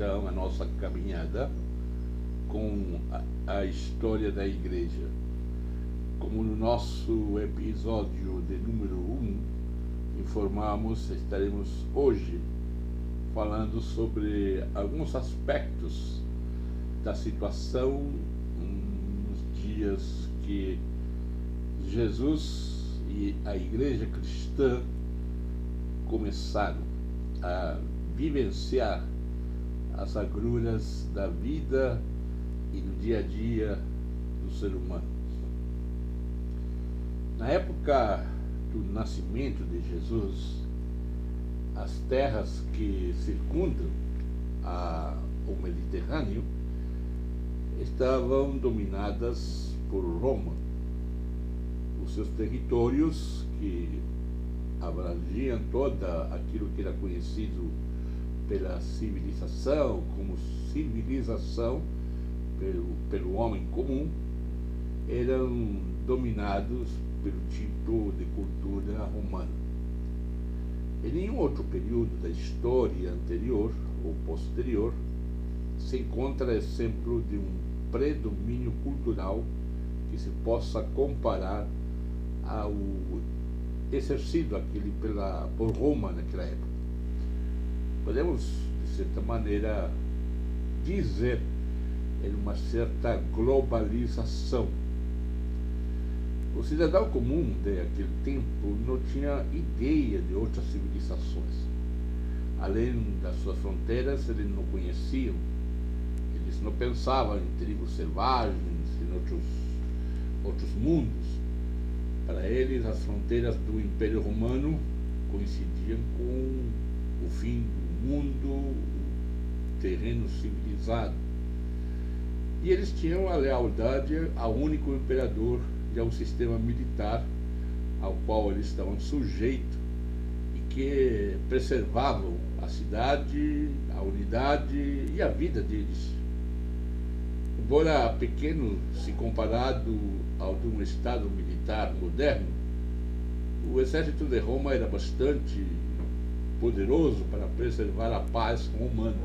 então a nossa caminhada com a, a história da igreja. Como no nosso episódio de número 1 informamos, estaremos hoje falando sobre alguns aspectos da situação nos dias que Jesus e a igreja cristã começaram a vivenciar as agruras da vida e do dia a dia do ser humano. Na época do nascimento de Jesus, as terras que circundam a, o Mediterrâneo estavam dominadas por Roma. Os seus territórios, que abrangiam toda aquilo que era conhecido pela civilização como civilização pelo, pelo homem comum, eram dominados pelo tipo de cultura romana. Em nenhum outro período da história anterior ou posterior se encontra exemplo de um predomínio cultural que se possa comparar ao exercido aquele pela, por Roma naquela época. Podemos, de certa maneira, dizer em uma certa globalização. O cidadão comum daquele tempo não tinha ideia de outras civilizações. Além das suas fronteiras, eles não conheciam, eles não pensavam em tribos selvagens, em outros, outros mundos para eles, as fronteiras do Império Romano coincidiam com o fim do mundo, terreno civilizado. E eles tinham a lealdade ao único imperador e ao sistema militar ao qual eles estavam sujeitos e que preservavam a cidade, a unidade e a vida deles. Embora pequeno se comparado ao de um Estado militar moderno, o exército de Roma era bastante poderoso para preservar a paz romana.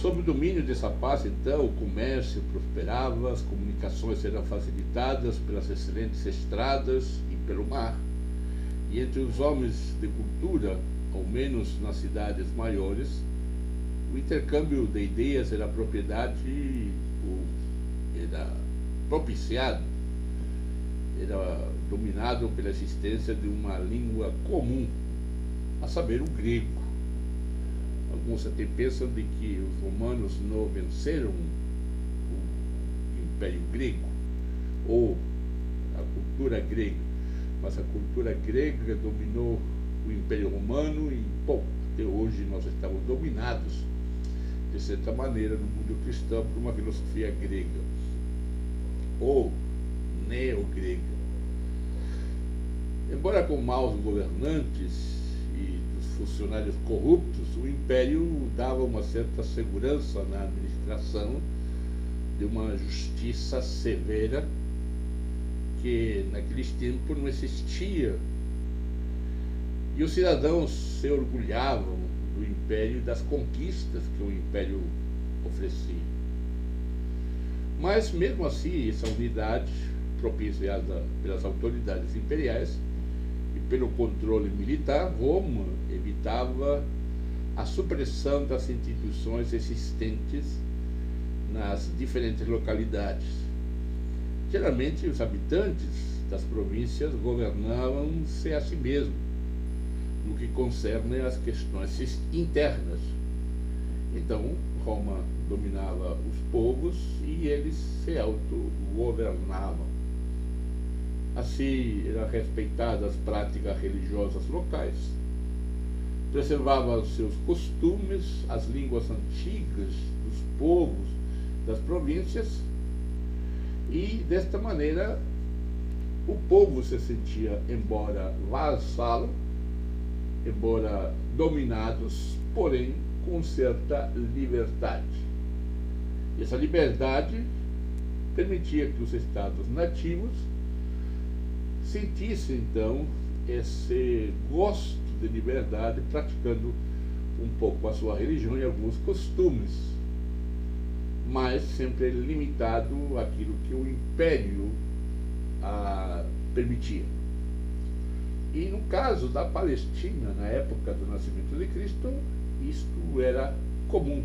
Sob o domínio dessa paz, então, o comércio prosperava, as comunicações eram facilitadas pelas excelentes estradas e pelo mar. E entre os homens de cultura, ao menos nas cidades maiores, o intercâmbio de ideias era propriedade, era propiciado, era dominado pela existência de uma língua comum, a saber, o grego. Alguns até pensam de que os romanos não venceram o Império Grego ou a cultura grega, mas a cultura grega dominou o Império Romano e, bom, até hoje nós estamos dominados de certa maneira, no mundo cristão por uma filosofia grega ou neogrega. Embora com maus governantes funcionários corruptos, o império dava uma certa segurança na administração de uma justiça severa que naqueles tempos não existia. E os cidadãos se orgulhavam do império e das conquistas que o império oferecia. Mas, mesmo assim, essa unidade, propiciada pelas autoridades imperiais e pelo controle militar, Roma evitava a supressão das instituições existentes nas diferentes localidades. Geralmente, os habitantes das províncias governavam-se a si mesmos no que concerne às questões internas. Então, Roma dominava os povos e eles se autogovernavam. Assim, eram respeitadas as práticas religiosas locais, preservava os seus costumes, as línguas antigas dos povos das províncias, e desta maneira o povo se sentia, embora vassalo, embora dominados, porém com certa liberdade. E essa liberdade permitia que os estados nativos sentissem então esse gosto de liberdade, praticando um pouco a sua religião e alguns costumes, mas sempre limitado àquilo que o império permitia. E no caso da Palestina, na época do nascimento de Cristo, isto era comum.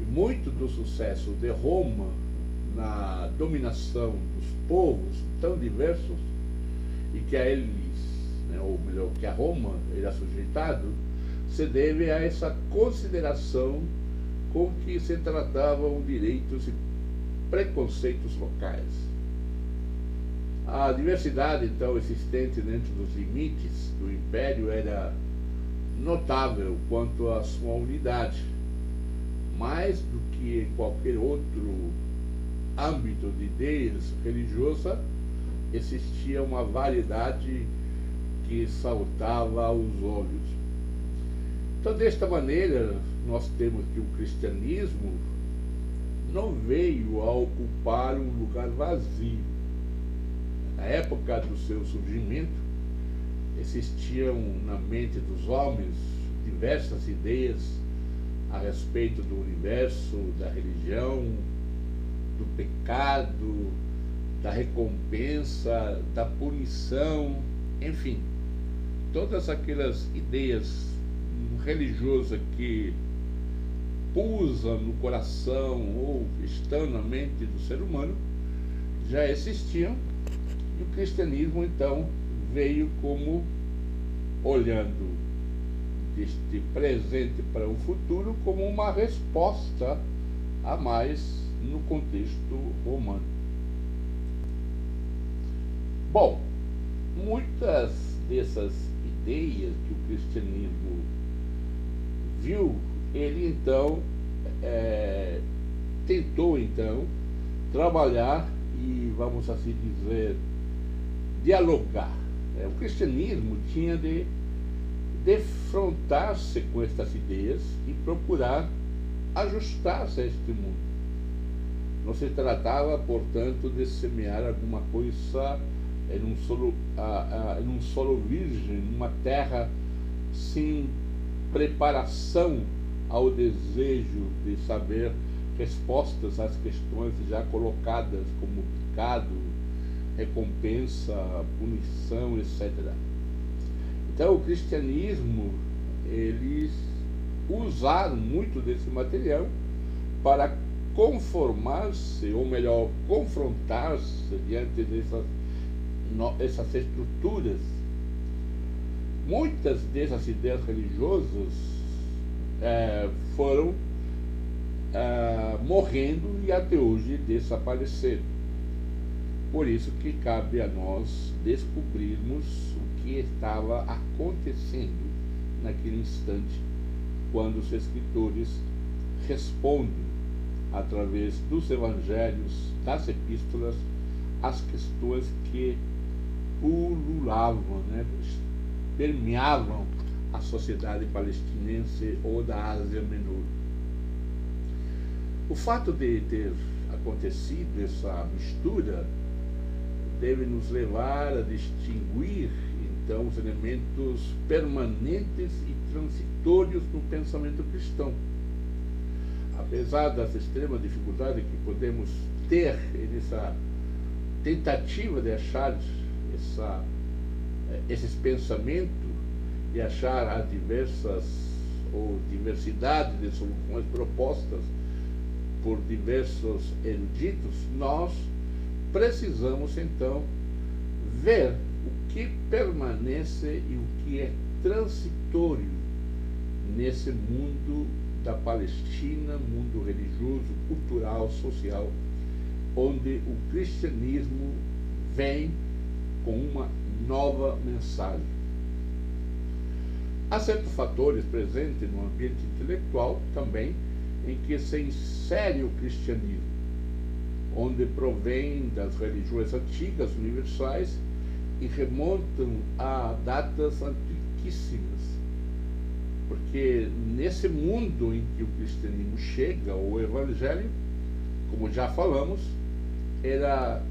E muito do sucesso de Roma na dominação dos povos tão diversos e que a eles, né, ou melhor, que a Roma era sujeitado, se deve a essa consideração com que se tratavam direitos e preconceitos locais. A diversidade, então, existente dentro dos limites do império era notável quanto à sua unidade, mais do que em qualquer outro âmbito de ideias religiosa, existia uma variedade que saltava aos olhos. Então, desta maneira, nós temos que o cristianismo não veio a ocupar um lugar vazio na época do seu surgimento, existiam na mente dos homens diversas ideias a respeito do universo, da religião, do pecado, da recompensa, da punição, enfim, todas aquelas ideias religiosas que pusam no coração ou estão na mente do ser humano já existiam e o cristianismo, então, veio como olhando deste presente para o futuro como uma resposta a mais no contexto romano. Bom, muitas dessas ideias que o cristianismo viu, ele então é, tentou então trabalhar e vamos assim dizer dialogar. Né? O cristianismo tinha de defrontar-se com estas ideias e procurar ajustar-se a este mundo. Não se tratava, portanto, de semear alguma coisa em um solo, em um solo virgem, numa terra sem preparação ao desejo de saber respostas às questões já colocadas como pecado, recompensa, punição, etc. Então o cristianismo, eles usaram muito desse material para conformar-se, ou melhor, confrontar-se diante dessas essas estruturas. Muitas dessas ideias religiosas é, foram é, morrendo e até hoje desapareceram. Por isso que cabe a nós descobrirmos o que estava acontecendo naquele instante, quando os escritores respondem através dos evangelhos, das epístolas, as questões que pululavam, né, permeavam a sociedade palestinense ou da Ásia Menor. O fato de ter acontecido essa mistura deve nos levar a distinguir, então, os elementos permanentes e transitórios no pensamento cristão. Apesar das extremas dificuldades que podemos ter nessa tentativa de achar essa, eh, esses pensamentos e achar as diversas ou diversidade de soluções propostas por diversos eruditos, nós precisamos então ver o que permanece e o que é transitório nesse mundo da Palestina, mundo religioso, cultural, social, onde o cristianismo vem com uma nova mensagem. Há certos fatores presentes no ambiente intelectual também em que se insere o cristianismo onde provém das religiões antigas universais e remontam a datas antiquíssimas. Porque nesse mundo em que o cristianismo chega, o evangelho, como já falamos, era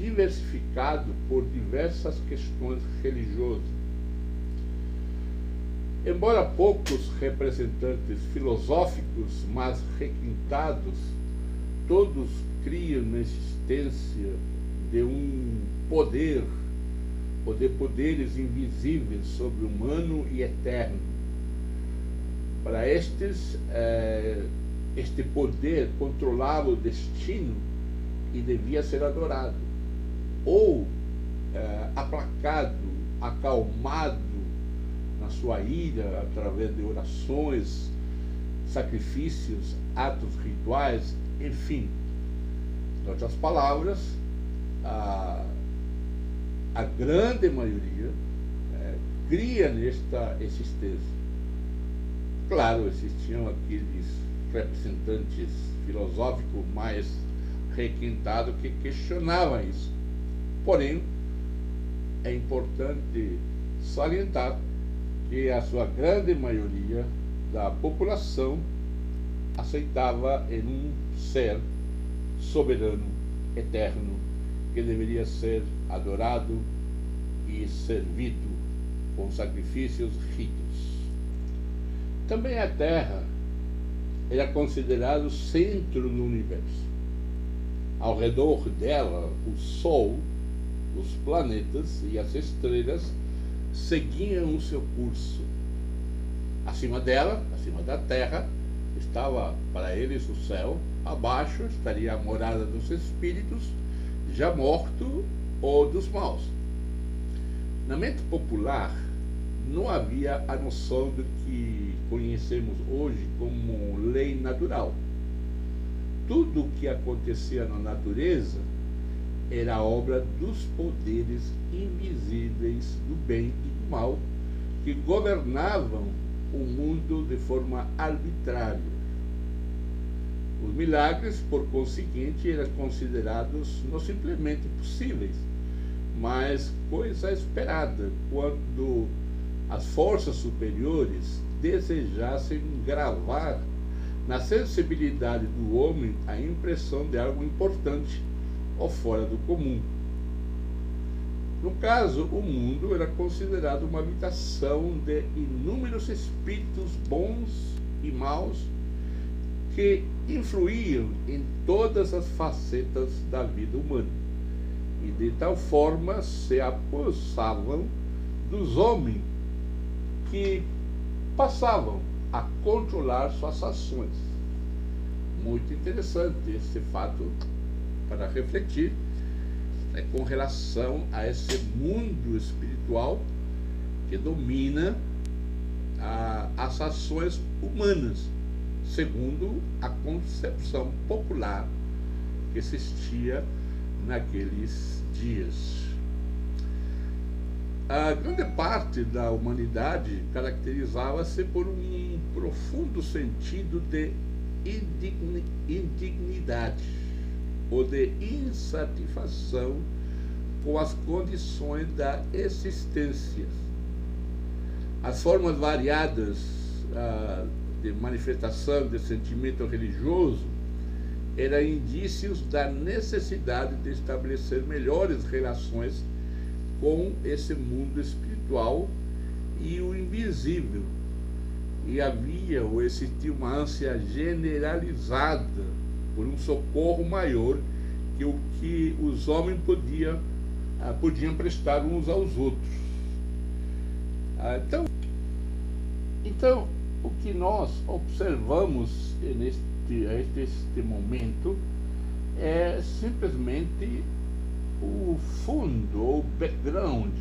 diversificado por diversas questões religiosas. Embora poucos representantes filosóficos, mas requintados, todos criam na existência de um poder, ou de poderes invisíveis sobre humano e eterno. Para estes, é, este poder controlava o destino e devia ser adorado, ou é, aplacado, acalmado na sua ira através de orações, sacrifícios, atos rituais, enfim. Em outras palavras, a, a grande maioria é, cria nesta existência. Claro, existiam aqueles representantes filosóficos mais requintados que questionavam isso. Porém, é importante salientar que a sua grande maioria da população aceitava em um ser soberano, eterno, que deveria ser adorado e servido com sacrifícios ritos. Também a Terra era considerado o centro do universo. Ao redor dela, o Sol, os planetas e as estrelas seguiam o seu curso. Acima dela, acima da Terra, estava para eles o céu, abaixo estaria a morada dos espíritos, já morto ou dos maus. Na mente popular, não havia a noção do que conhecemos hoje como lei natural. Tudo o que acontecia na natureza era obra dos poderes invisíveis do bem e do mal que governavam o mundo de forma arbitrária. Os milagres, por conseguinte, eram considerados não simplesmente possíveis, mas coisa esperada quando as forças superiores desejassem gravar na sensibilidade do homem a impressão de algo importante ou fora do comum. No caso, o mundo era considerado uma habitação de inúmeros espíritos bons e maus que influíam em todas as facetas da vida humana e de tal forma se apossavam dos homens que passavam a controlar suas ações. Muito interessante esse fato para refletir né, com relação a esse mundo espiritual que domina a, as ações humanas, segundo a concepção popular que existia naqueles dias. A grande parte da humanidade caracterizava-se por um profundo sentido de indignidade ou de insatisfação com as condições da existência. As formas variadas ah, de manifestação de sentimento religioso eram indícios da necessidade de estabelecer melhores relações com esse mundo espiritual e o invisível. E havia ou existia uma ânsia generalizada por um socorro maior que o que os homens podiam, ah, podiam prestar uns aos outros. Ah, então, então, o que nós observamos neste este momento é simplesmente o fundo ou background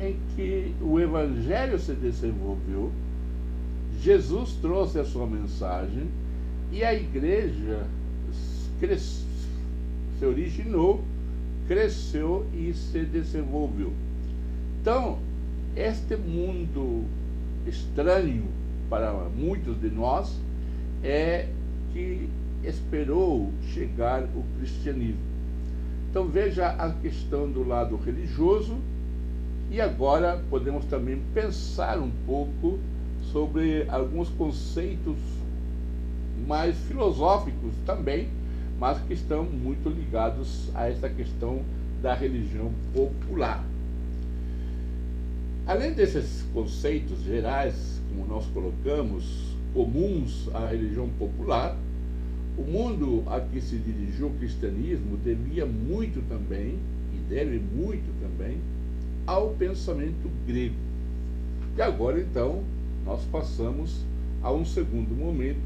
em que o Evangelho se desenvolveu, Jesus trouxe a sua mensagem e a igreja se originou, cresceu e se desenvolveu. Então, este mundo estranho para muitos de nós é que esperou chegar o cristianismo. Então veja a questão do lado religioso e agora podemos também pensar um pouco sobre alguns conceitos mais filosóficos também, mas que estão muito ligados a essa questão da religião popular. Além desses conceitos gerais, como nós colocamos, comuns à religião popular, o mundo a que se dirigiu o cristianismo devia muito também, e deve muito também, ao pensamento grego. E agora, então, nós passamos a um segundo momento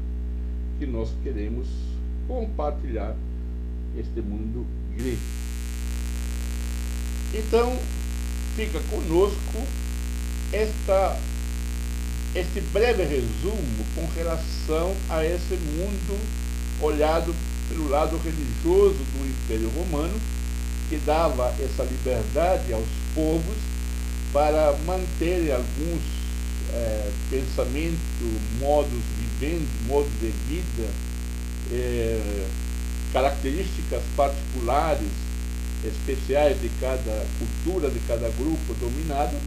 que nós queremos compartilhar este mundo grego. Então, fica conosco esta, este breve resumo com relação a esse mundo olhado pelo lado religioso do Império Romano, que dava essa liberdade aos povos para manterem alguns é, pensamentos, modos vivendo, modos de vida, é, características particulares, especiais de cada cultura, de cada grupo dominado,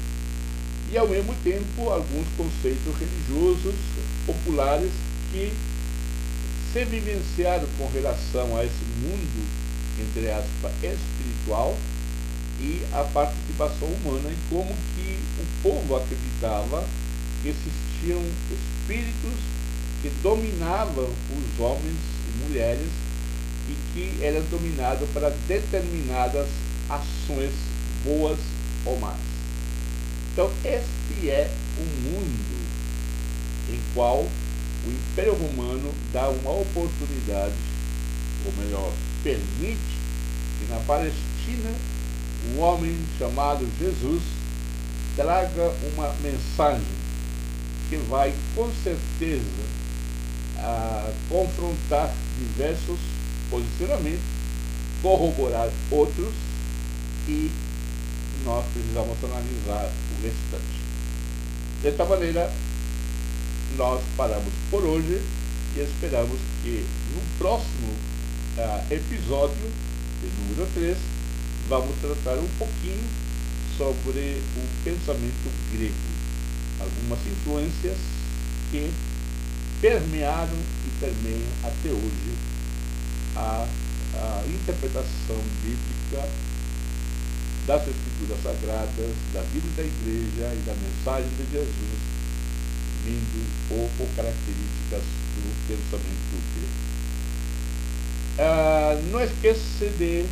e ao mesmo tempo alguns conceitos religiosos populares que se vivenciaram com relação a esse mundo, entre aspas, espiritual e a participação humana e como que o povo acreditava que existiam espíritos que dominavam os homens e mulheres e que eram dominados para determinadas ações boas ou más. Então, este é o mundo em qual o Império Romano dá uma oportunidade, ou melhor, permite que na Palestina um homem chamado Jesus traga uma mensagem que vai com certeza a confrontar diversos posicionamentos, corroborar outros e nós precisamos analisar o restante. Desta maneira, nós paramos por hoje e esperamos que no próximo uh, episódio, número 3, vamos tratar um pouquinho sobre o pensamento grego, algumas influências que permearam e permeiam até hoje a, a interpretação bíblica das escrituras sagradas, da vida da igreja e da mensagem de Jesus vindo ou por características do pensamento grego. Ah, não esqueça de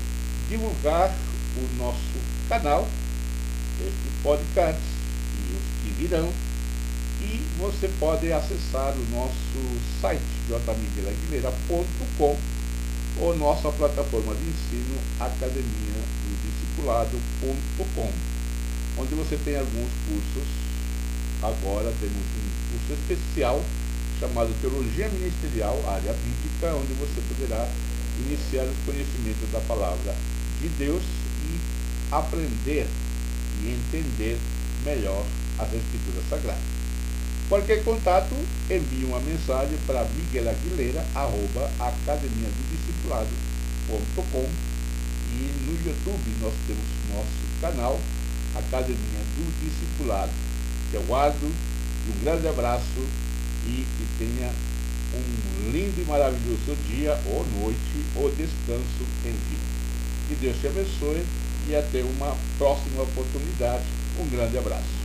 divulgar o nosso canal, este podcast e os que virão, e você pode acessar o nosso site jmiguelaguilera.com ou nossa plataforma de ensino academia do discipulado.com, onde você tem alguns cursos. Agora temos um curso especial chamado Teologia Ministerial, área bíblica, onde você poderá iniciar os conhecimentos da palavra de Deus e aprender e entender melhor as Escrituras Sagradas. Qualquer contato, envie uma mensagem para Miguel Aguilera, e no YouTube nós temos nosso canal Academia do Discipulado. Eu guardo um grande abraço e que tenha um lindo e maravilhoso dia ou noite ou descanso em vida. Que Deus te abençoe e até uma próxima oportunidade. Um grande abraço.